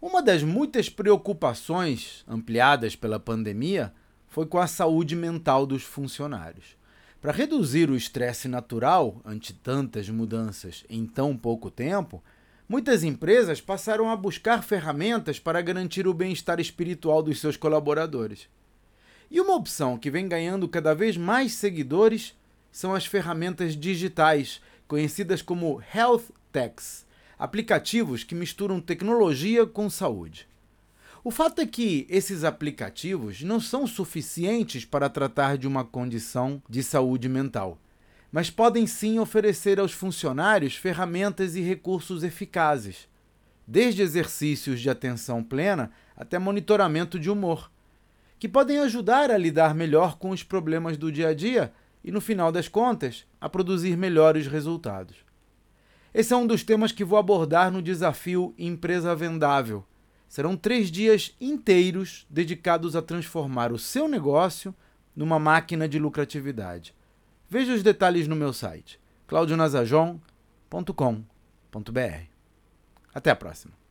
Uma das muitas preocupações ampliadas pela pandemia foi com a saúde mental dos funcionários. Para reduzir o estresse natural ante tantas mudanças em tão pouco tempo, muitas empresas passaram a buscar ferramentas para garantir o bem-estar espiritual dos seus colaboradores. E uma opção que vem ganhando cada vez mais seguidores são as ferramentas digitais, conhecidas como Health Techs, aplicativos que misturam tecnologia com saúde. O fato é que esses aplicativos não são suficientes para tratar de uma condição de saúde mental, mas podem sim oferecer aos funcionários ferramentas e recursos eficazes, desde exercícios de atenção plena até monitoramento de humor, que podem ajudar a lidar melhor com os problemas do dia a dia e, no final das contas, a produzir melhores resultados. Esse é um dos temas que vou abordar no desafio Empresa Vendável Serão três dias inteiros dedicados a transformar o seu negócio numa máquina de lucratividade. Veja os detalhes no meu site claudionazajon.com.br. Até a próxima!